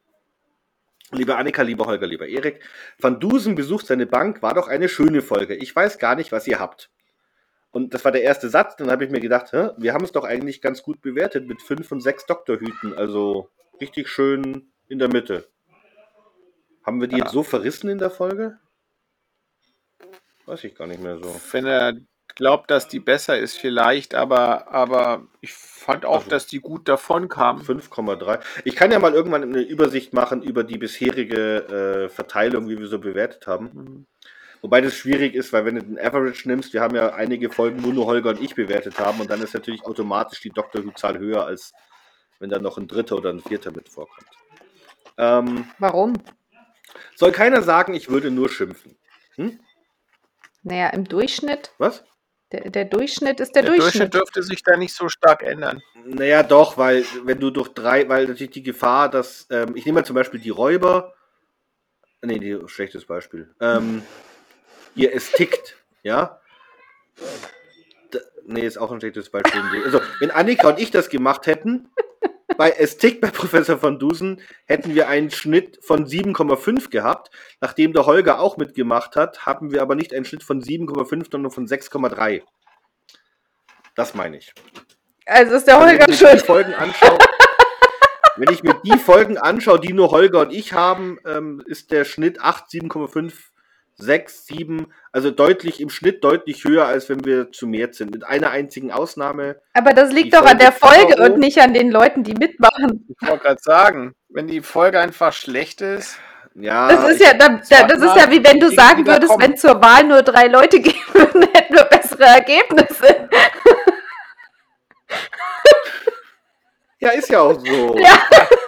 Liebe Annika, lieber Holger, lieber Erik, Van Dusen besucht seine Bank, war doch eine schöne Folge. Ich weiß gar nicht, was ihr habt. Und das war der erste Satz. Dann habe ich mir gedacht, hä, wir haben es doch eigentlich ganz gut bewertet mit fünf und sechs Doktorhüten. Also richtig schön in der Mitte. Haben wir die Ja. jetzt so verrissen in der Folge? Weiß ich gar nicht mehr so. wenn er glaubt, dass die besser ist, vielleicht, aber, aber ich fand auch, Also- dass die gut davon kam. 5,3. Ich kann ja mal irgendwann eine Übersicht machen über die bisherige äh, Verteilung, wie wir so bewertet haben. Wobei das schwierig ist, weil wenn du den Average nimmst, wir haben ja einige Folgen, wo nur Holger und ich bewertet haben und dann ist natürlich automatisch die Dr. Who-Zahl höher, als wenn dann noch ein dritter oder ein vierter mit vorkommt. Ähm, Warum? soll keiner sagen, ich würde nur schimpfen. Naja, im Durchschnitt Was? Der, der Durchschnitt ist der, Der Durchschnitt. Durchschnitt dürfte sich da nicht so stark ändern. Naja, doch, weil wenn du durch drei, weil natürlich die Gefahr, dass, ähm, ich nehme mal zum Beispiel die Räuber, nee, die, schlechtes Beispiel, ähm, hier, es tickt, ja, D nee, ist auch ein schlechtes Beispiel. Also, wenn Annika und ich das gemacht hätten, bei Es tickt bei Professor van Dusen, hätten wir einen Schnitt von 7,5 gehabt. Nachdem der Holger auch mitgemacht hat, haben wir aber nicht einen Schnitt von 7,5, sondern von 6,3. Das meine ich. Also ist der Also, Holger wenn ich mir die schuld. Folgen anschaue, [laughs] wenn ich mir die Folgen anschaue, die nur Holger und ich haben, ähm, ist der Schnitt 8, 7,5, 6, 7, also deutlich im Schnitt deutlich höher, als wenn wir zu mehr sind. Mit einer einzigen Ausnahme. Aber das liegt doch an der Folge Folge und nicht an den Leuten, die mitmachen. Ich wollte gerade sagen, wenn die Folge einfach schlecht ist, Ja, Das ist ja, da, da, das ist ja wie wenn du sagen würdest, kommen. wenn zur Wahl nur drei Leute [laughs] gehen würden, hätten wir bessere Ergebnisse. ja, ist ja auch so. Ja. [laughs]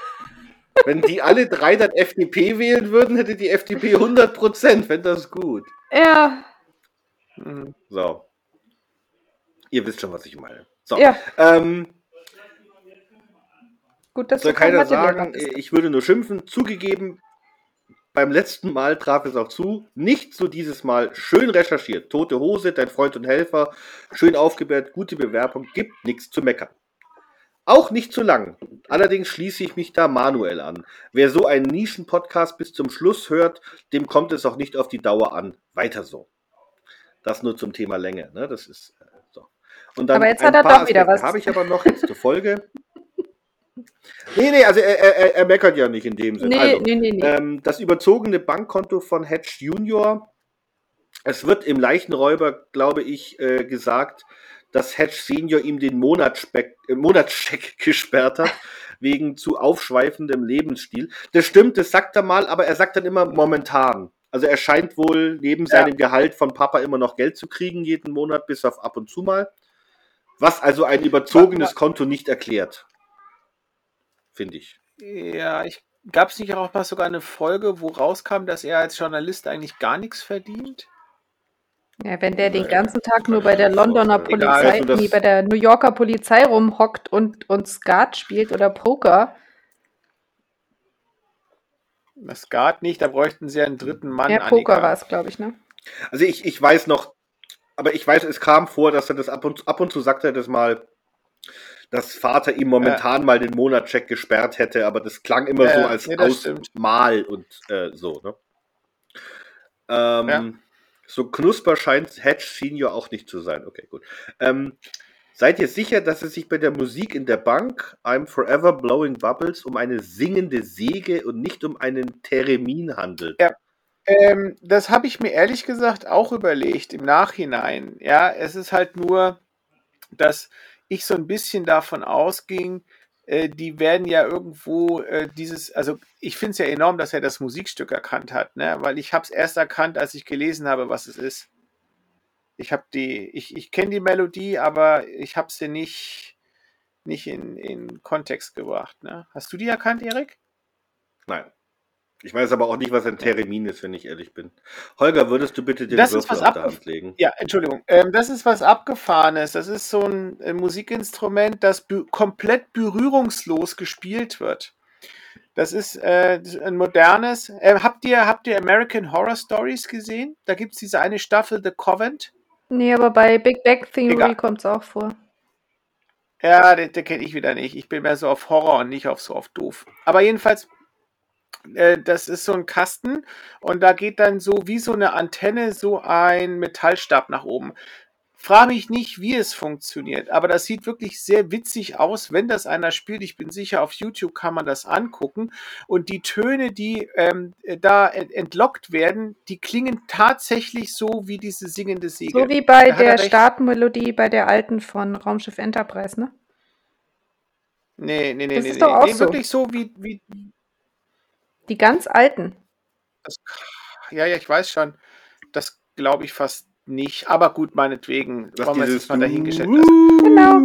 Wenn die alle drei dann FDP wählen würden, hätte die FDP 100 Prozent, wenn das gut. Ja, hm, So. Ihr wisst schon, was ich meine. So. ja, Ähm, gut, dass soll keiner sagen, ich würde nur schimpfen. Zugegeben, beim letzten Mal traf es auch zu. Nicht so dieses Mal. Schön recherchiert. Tote Hose, dein Freund und Helfer. Schön aufgebärt, gute Bewerbung. Gibt nichts zu meckern. Auch nicht zu lang. Allerdings schließe ich mich da Manuel an. Wer so einen Nischen-Podcast bis zum Schluss hört, dem kommt es auch nicht auf die Dauer an. Weiter so. Das nur zum Thema Länge. Ne? Das ist äh, so. Und dann Aber jetzt hat er doch wieder Aspekte was. Habe ich aber noch jetzt zur Folge. [laughs] Nee, nee, also er, er, er meckert ja nicht in dem Sinne. Nee, also, nee, nee, nee. ähm, das überzogene Bankkonto von Hedge Junior. Es wird im Leichenräuber, glaube ich, äh, gesagt, dass Hedge Senior ihm den Monatsspeck, äh, Monatscheck [laughs] gesperrt hat, wegen zu aufschweifendem Lebensstil. Das stimmt, das sagt er mal, aber er sagt dann immer momentan. Also er scheint wohl neben Ja. seinem Gehalt von Papa immer noch Geld zu kriegen, jeden Monat, bis auf ab und zu mal. Was also ein überzogenes Konto nicht erklärt. Finde ich. ja, ich gab es nicht auch mal sogar eine Folge, wo rauskam, dass er als Journalist eigentlich gar nichts verdient? Ja, wenn der den Nee, ganzen Tag nur bei der mir Londoner vorstellen. Polizei, Egal, also nee, bei der New Yorker Polizei rumhockt und, und Skat spielt oder Poker. Das Skat nicht, da bräuchten sie einen dritten Mann. ja, Poker war es, glaube ich, ne? Also ich, ich weiß noch, aber ich weiß, es kam vor, dass er das ab und, ab und zu sagte er das mal, dass Vater ihm momentan mal den Monatscheck gesperrt hätte, aber das klang immer Ja, so als nee. Ausmal und äh, so, ne? Ähm, Ja. So knusper scheint Hedge Senior auch nicht zu sein. Okay, gut. Ähm, seid ihr sicher, dass es sich bei der Musik in der Bank I'm Forever Blowing Bubbles um eine singende Säge und nicht um einen Theremin handelt? Ja. Ähm, das habe ich mir ehrlich gesagt auch überlegt im Nachhinein. Ja, es ist halt nur, dass ich so ein bisschen davon ausging, die werden ja irgendwo äh, dieses, also ich finde es ja enorm, dass er das Musikstück erkannt hat, ne? weil ich habe es erst erkannt, als ich gelesen habe, was es ist. Ich habe die, ich, ich kenne die Melodie, aber ich habe sie nicht, nicht in, in Kontext gebracht. Ne? Hast du die erkannt, Erik? Nein. Ich weiß aber auch nicht, was ein Theremin ist, wenn ich ehrlich bin. Holger, würdest du bitte den Das Würfel was auf der Hand legen? Ja, Entschuldigung. Ähm, das ist was Abgefahrenes. Das ist so ein, äh, Musikinstrument, das komplett berührungslos gespielt wird. Das ist äh, ein modernes. Äh, habt, ihr, habt ihr American Horror Stories gesehen? Da gibt es diese eine Staffel, The Covent. Nee, aber bei Big Bang Theory kommt es auch vor. Ja, den, den kenne ich wieder nicht. Ich bin mehr so auf Horror und nicht auf so auf doof. Aber jedenfalls, das ist so ein Kasten und da geht dann so wie so eine Antenne so ein Metallstab nach oben. Frage mich nicht, wie es funktioniert, aber das sieht wirklich sehr witzig aus, wenn das einer spielt. Ich bin sicher, auf YouTube kann man das angucken. Und die Töne, die ähm, da ent entlockt werden, die klingen tatsächlich so wie diese singende Säge. So wie bei Da er der. Startmelodie bei der alten von Raumschiff Enterprise, ne? Nee, nee, nee, Das nee, ist nee. doch auch nee so. wirklich so wie, wie, Die ganz alten. Das, ja, ja, ich weiß schon. Das glaube ich fast nicht. Aber gut, meinetwegen. Was wollen wir jetzt mal dahingestellt lassen. Genau,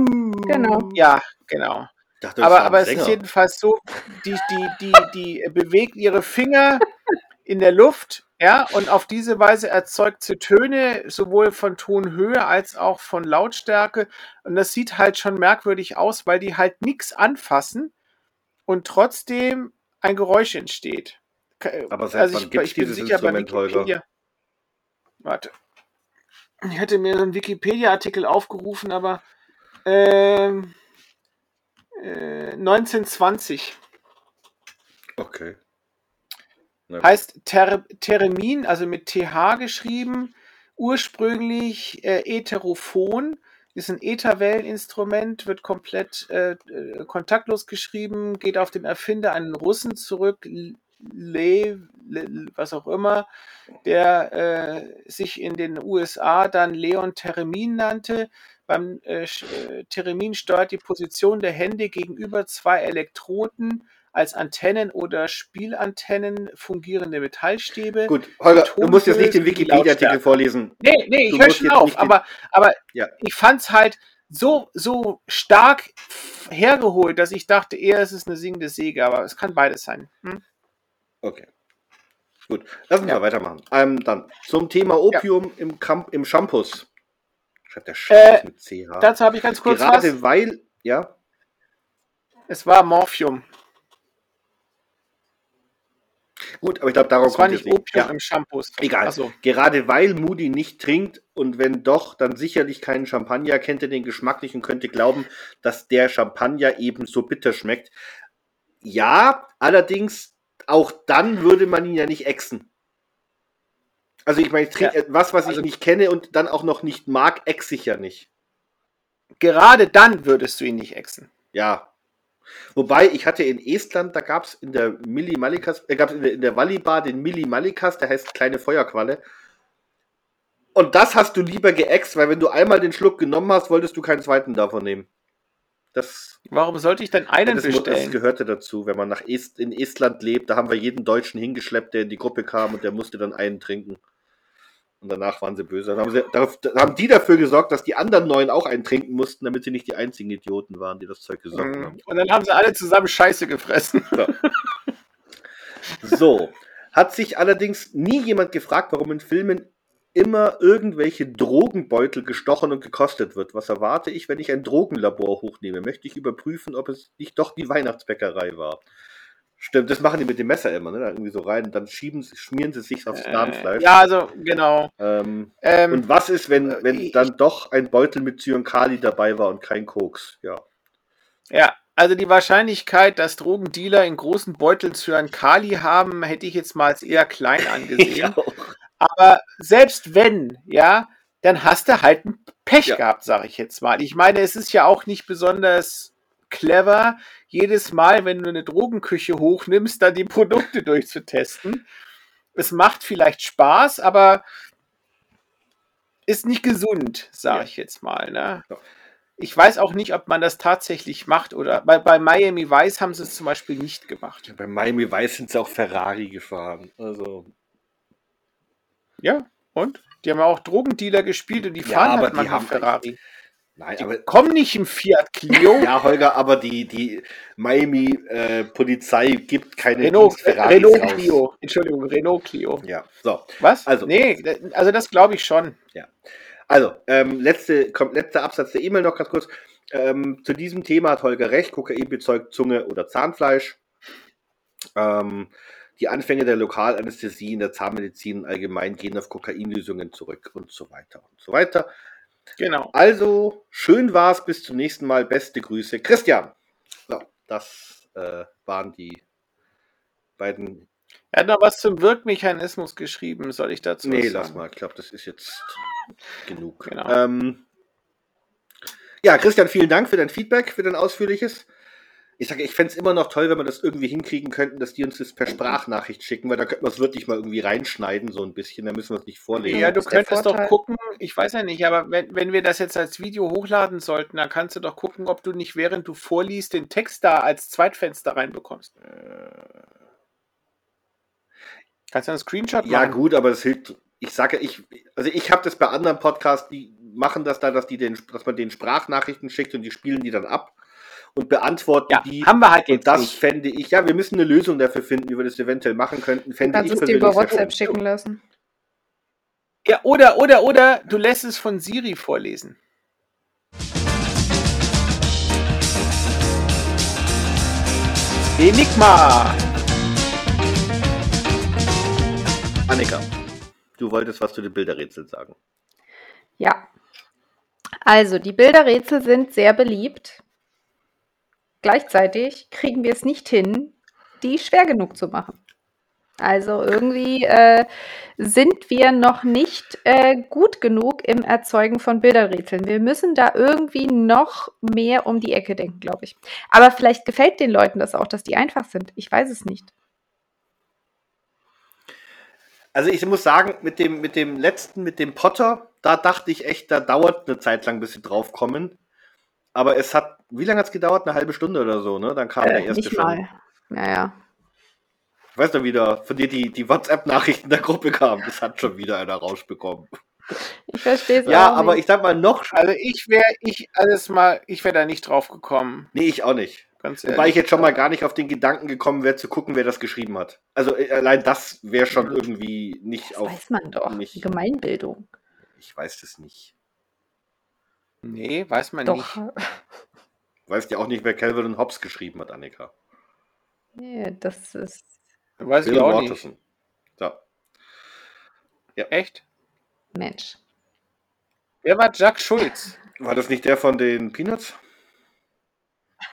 genau. Ja, genau. Dachte, das Aber, aber es ist jedenfalls so, die, die, die, die bewegt ihre Finger in der Luft Ja, und auf diese Weise erzeugt sie Töne sowohl von Tonhöhe als auch von Lautstärke. Und das sieht halt schon merkwürdig aus, weil die halt nichts anfassen und trotzdem ein Geräusch entsteht. Ke- Aber seit wann gibt's dieses Instrument, Holger? Warte. Ich hätte mir so einen Wikipedia-Artikel aufgerufen, aber ähm, äh, 1920 Okay. Na heißt Ter Theremin, also mit TH geschrieben, ursprünglich äh, Ätherophon, ist ein Ätherwelleninstrument, wird komplett äh, äh, kontaktlos geschrieben, geht auf den Erfinder, einen Russen zurück, Le, Le, was auch immer, der äh, sich in den USA dann Leon Theremin nannte. Beim äh, äh, Theremin steuert die Position der Hände gegenüber zwei Elektroden als Antennen oder Spielantennen fungierende Metallstäbe. Gut, Holger, du musst jetzt nicht den Wikipedia-Artikel vorlesen. Nee, nee, ich höre schon auf, aber, aber Ja. ich fand's halt so, so stark hergeholt, dass ich dachte, eher ist es eine singende Säge, aber es kann beides sein. Hm? Okay. Gut, lass uns Ja. mal weitermachen. Ähm, dann zum Thema Opium im, Camp, im Shampoos. Schreibt der Äh, Shampoos mit CH. Dazu habe ich ganz kurz Gerade was. weil, ja, Es war Morphium. Gut, aber ich glaube, darauf war kommt nicht es Opium Ja. im Shampoos. Egal. Also, Gerade weil Moody nicht trinkt und wenn doch, dann sicherlich keinen Champagner, kennt er den Geschmack nicht und könnte glauben, dass der Champagner eben so bitter schmeckt. Ja, allerdings, auch dann würde man ihn ja nicht exen. Also ich meine, ich trinke Ja. etwas, was Also- ich nicht kenne und dann auch noch nicht mag, ex ich ja nicht. gerade dann würdest du ihn nicht exen. Ja. Wobei, ich hatte in Estland, da gab es in der Milli Malikas, äh, gab es in der, in der Wallibar den Milli Malikas, der heißt kleine Feuerqualle. Und das hast du lieber geäxt, weil wenn du einmal den Schluck genommen hast, wolltest du keinen zweiten davon nehmen. Das, Warum sollte ich denn einen das, mu- das bestellen? gehörte dazu, wenn man nach Est, in Estland lebt. Da haben wir jeden Deutschen hingeschleppt, der in die Gruppe kam und der musste dann einen trinken. Und danach waren sie böse. Dann haben, sie, darauf, dann haben die dafür gesorgt, dass die anderen neun auch einen trinken mussten, damit sie nicht die einzigen Idioten waren, die das Zeug gesoffen haben. Mhm. Und dann haben sie alle zusammen Scheiße gefressen. So, hat sich allerdings nie jemand gefragt, warum in Filmen immer irgendwelche Drogenbeutel gestochen und gekostet wird. Was erwarte ich, wenn ich ein Drogenlabor hochnehme? Möchte ich überprüfen, ob es nicht doch die Weihnachtsbäckerei war? Stimmt, das machen die mit dem Messer immer, ne? Da irgendwie so rein und dann schieben, sie- schmieren sie sich aufs. Äh, ja, also, genau. Ähm, Ähm, und was ist, wenn, äh, wenn ich- dann doch ein Beutel mit Zyankali dabei war und kein Koks? Ja. Ja, also die Wahrscheinlichkeit, dass Drogendealer in großen Beuteln Cyankali haben, hätte ich jetzt mal als eher klein [laughs] angesehen. Aber selbst wenn, ja, dann hast du halt ein Pech Ja. gehabt, sage ich jetzt mal. Ich meine, es ist ja auch nicht besonders clever, jedes Mal, wenn du eine Drogenküche hochnimmst, dann die Produkte durchzutesten. Es macht vielleicht Spaß, aber ist nicht gesund, sage Ja. ich jetzt mal. Ne? Ja. Ich weiß auch nicht, ob man das tatsächlich macht oder bei, bei Miami Vice haben sie es zum Beispiel nicht gemacht. Bei Miami Vice sind sie auch Ferrari gefahren. Also, Ja, und? Die haben ja auch Drogendealer gespielt und die Ja, fahren aber halt die haben- Ferrari. Nein, Die aber kommen nicht im Fiat Clio. [laughs] Ja, Holger, aber die, die Miami-Polizei gibt keine Renault, äh, Renault raus. Clio. Entschuldigung, Renault Clio. Ja, so. Was? Also- Nee, also das glaube ich schon. Also, ähm, letzte, kommt, letzter Absatz der E-Mail noch ganz kurz. Ähm, zu diesem Thema hat Holger recht. Kokain bezeugt Zunge oder Zahnfleisch. Ähm, die Anfänge der Lokalanästhesie in der Zahnmedizin allgemein gehen auf Kokainlösungen zurück und so weiter und so weiter. Genau. Also, schön war's. Bis zum nächsten Mal. Beste Grüße. Christian. So, das äh, waren die beiden. Er hat noch was zum Wirkmechanismus geschrieben. Soll ich dazu Nee, was lass sagen? mal. Ich glaube, das ist jetzt genug. Genau. Ähm, ja, Christian, vielen Dank für dein Feedback, für dein ausführliches. Ich sage, ich fände es immer noch toll, wenn wir das irgendwie hinkriegen könnten, dass die uns das per Sprachnachricht schicken, weil da könnten wir es wirklich mal irgendwie reinschneiden, so ein bisschen. Da müssen wir es nicht vorlesen. Ja, du der könntest doch gucken, ich weiß ja nicht, aber wenn, wenn wir das jetzt als Video hochladen sollten, dann kannst du doch gucken, ob du nicht, während du vorliest, den Text da als Zweitfenster reinbekommst. Kannst du einen Screenshot Ja, machen? gut, aber das hilft. Ich sage, ich, also ich habe das bei anderen Podcasts, die machen das da, dass die den, dass man den Sprachnachrichten schickt und die spielen die dann ab. Und beantworten Ja, die. haben wir halt Und jetzt das nicht. fände ich, ja, wir müssen eine Lösung dafür finden, wie wir das eventuell machen könnten. Fände kannst ich es dir über WhatsApp schicken lassen. Ja, oder, oder, oder du lässt es von Siri vorlesen. Enigma! Annika, du wolltest was zu den Bilderrätseln sagen. Ja. Also, die Bilderrätsel sind sehr beliebt. Gleichzeitig kriegen wir es nicht hin, die schwer genug zu machen. Also irgendwie äh, sind wir noch nicht äh, gut genug im Erzeugen von Bilderrätseln. Wir müssen da irgendwie noch mehr um die Ecke denken, glaube ich. Aber vielleicht gefällt den Leuten das auch, dass die einfach sind. Ich weiß es nicht. Also ich muss sagen, mit dem, mit dem letzten, mit dem Potter, da dachte ich echt, da dauert eine Zeit lang, bis sie draufkommen. Aber es hat, wie lange hat es gedauert? Eine halbe Stunde oder so, ne? Dann kam der Äh, erste nicht schon. mal. Naja. Ich weiß noch wieder, von dir die, die WhatsApp-Nachrichten der Gruppe kamen. Das hat schon wieder einer rausbekommen. Ich verstehe es Ja, auch aber nicht. ich sag mal noch. Also ich wäre, ich alles mal, ich wäre da nicht drauf gekommen. Nee, ich auch nicht. Ganz Wobei ich ehrlich. jetzt schon mal gar nicht auf den Gedanken gekommen wäre, zu gucken, wer das geschrieben hat. Also äh, allein das wäre schon irgendwie nicht Das auf. weiß man doch. nicht- Gemeinbildung. Ich weiß das nicht. Nee, weiß man Doch. nicht. [laughs] Weißt ja auch nicht, wer Calvin und Hobbes geschrieben hat, Annika. Nee, das ist. Weiß ich Bill auch nicht. Watterson. So. Echt? Mensch. Wer war Jack Schulz? War das nicht der von den Peanuts?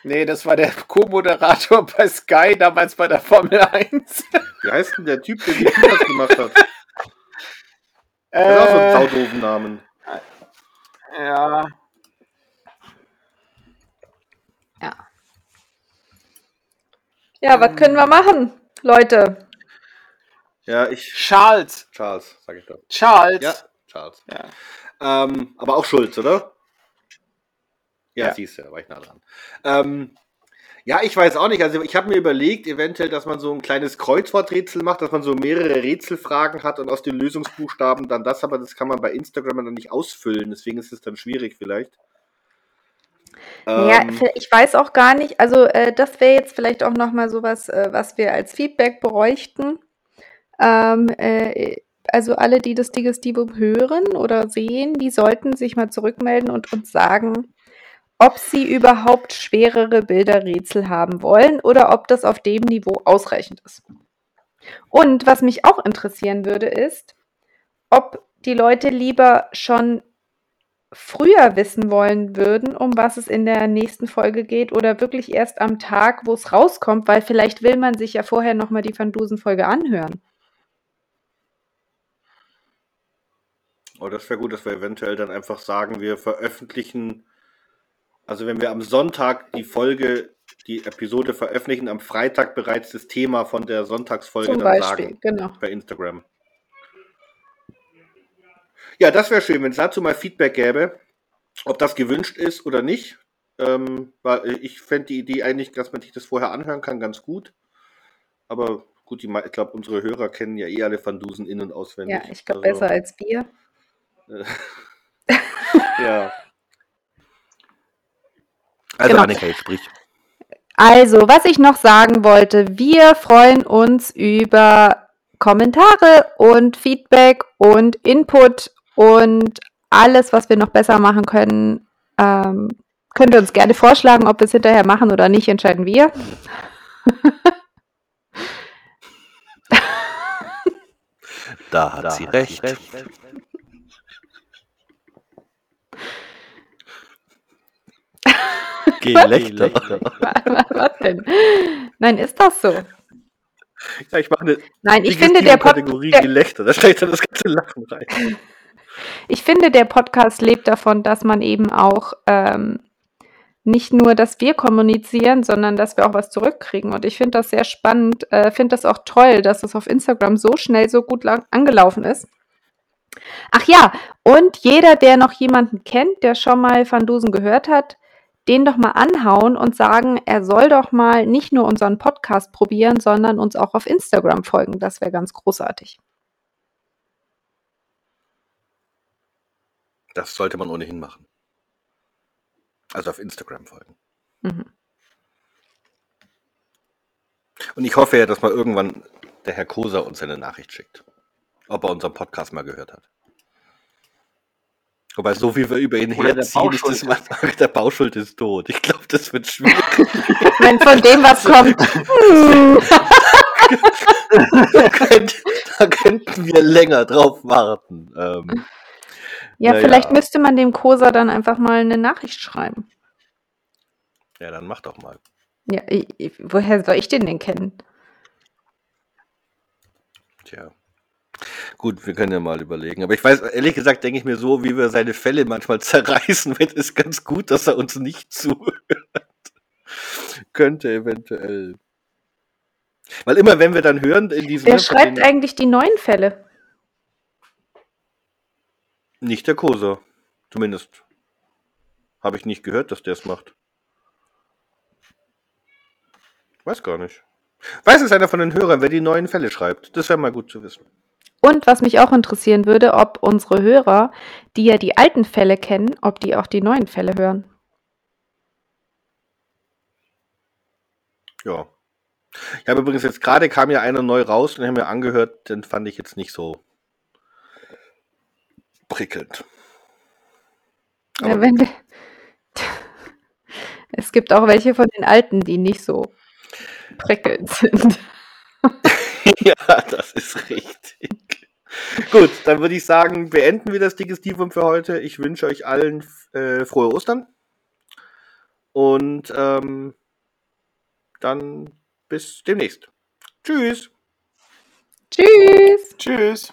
Nee, das war der Co-Moderator bei Sky, damals bei der Formel 1. Wie heißt denn der Typ, der die Peanuts gemacht hat? [laughs] Der hat auch so einen Äh, Namen. ja. Ja. Ja, was können wir machen, Leute? Ja, ich. Charles. Charles, sag ich doch. Charles. Ja, Charles. Ja. Ähm, aber auch Schulz, oder? Ja, Ja. siehst du, war ich nah dran. Ähm, ja, ich weiß auch nicht. Also ich habe mir überlegt, eventuell, dass man so ein kleines Kreuzworträtsel macht, dass man so mehrere Rätselfragen hat und aus den Lösungsbuchstaben dann das, aber das kann man bei Instagram dann nicht ausfüllen, deswegen ist es dann schwierig vielleicht. Ja, Ähm, ich weiß auch gar nicht. Also, äh, das wäre jetzt vielleicht auch nochmal sowas, äh, was wir als Feedback bräuchten. Ähm, äh, also alle, die das Digestivum hören oder sehen, die sollten sich mal zurückmelden und uns sagen, ob sie überhaupt schwerere Bilderrätsel haben wollen oder ob das auf dem Niveau ausreichend ist. Und was mich auch interessieren würde, ist, ob die Leute lieber schon früher wissen wollen würden, um was es in der nächsten Folge geht oder wirklich erst am Tag, wo es rauskommt, weil vielleicht will man sich ja vorher nochmal die Van Dusen-Folge anhören. Oh, das wäre gut, dass wir eventuell dann einfach sagen, wir veröffentlichen, also wenn wir am Sonntag die Folge, die Episode veröffentlichen, am Freitag bereits das Thema von der Sonntagsfolge Zum dann Beispiel, sagen. genau. Bei Instagram. Ja, das wäre schön, wenn es dazu mal Feedback gäbe, ob das gewünscht ist oder nicht. Ähm, weil ich fände die Idee eigentlich, dass man sich das vorher anhören kann, ganz gut. Aber gut, die, ich glaube, unsere Hörer kennen ja eh alle Van Dusen in- und auswendig. Ja, ich glaube Also, besser als Bier. [laughs] Ja. Also Genau. Annika, jetzt sprich. Also, was ich noch sagen wollte, wir freuen uns über Kommentare und Feedback und Input und alles, was wir noch besser machen können. Ähm, könnt ihr uns gerne vorschlagen, ob wir es hinterher machen oder nicht, entscheiden wir. Da hat sie recht. Gelächter. was denn? Nein, ist das so? Ja, ich mache eine Nein, ich finde, der, Pod Kategorie der, Gelächter. Da steckt dann das ganze Lachen rein. Ich finde, der Podcast lebt davon, dass man eben auch ähm, nicht nur, dass wir kommunizieren, sondern dass wir auch was zurückkriegen. Und ich finde das sehr spannend, äh, finde das auch toll, dass es auf Instagram so schnell so gut lang angelaufen ist. Ach ja, und jeder, der noch jemanden kennt, der schon mal Van Dusen gehört hat, den doch mal anhauen und sagen, er soll doch mal nicht nur unseren Podcast probieren, sondern uns auch auf Instagram folgen. Das wäre ganz großartig. Das sollte man ohnehin machen. Also auf Instagram folgen. Mhm. Und ich hoffe ja, dass mal irgendwann der Herr Koser uns eine Nachricht schickt. Ob er unseren Podcast mal gehört hat. Wobei, so wie wir über ihn Oder der herziehen, ist das mal, der Bauschuld ist tot. Ich glaube, das wird schwierig. Wenn von dem was kommt. Da, [laughs] könnt, da könnten wir länger drauf warten. Ähm, Ja, Na vielleicht müsste man dem Kosa dann einfach mal eine Nachricht schreiben. ja, dann mach doch mal. Ja, ich, ich, woher soll ich den denn kennen? Tja. Gut, wir können ja mal überlegen. Aber ich weiß, ehrlich gesagt, denke ich mir so, wie wir seine Fälle manchmal [laughs] zerreißen, wird es ganz gut, dass er uns nicht [laughs] zuhört. Könnte eventuell. Weil immer, wenn wir dann hören, in diesem. Wer schreibt eigentlich die neuen Fälle? Nicht der Koser. Zumindest. Habe ich nicht gehört, dass der es macht. Weiß gar nicht. Weiß es einer von den Hörern, wer die neuen Fälle schreibt? Das wäre mal gut zu wissen. Und was mich auch interessieren würde, ob unsere Hörer, die ja die alten Fälle kennen, ob die auch die neuen Fälle hören. Ja. Ich habe übrigens jetzt gerade kam ja einer neu raus und haben mir angehört, den fand ich jetzt nicht so prickelnd. Ja, wir [laughs] es gibt auch welche von den alten, die nicht so prickelnd sind. [laughs] ja, das ist richtig. Gut, dann würde ich sagen, beenden wir das Digestivum für heute. Ich wünsche euch allen äh, frohe Ostern. Und ähm, dann bis demnächst. Tschüss. Tschüss! Tschüss.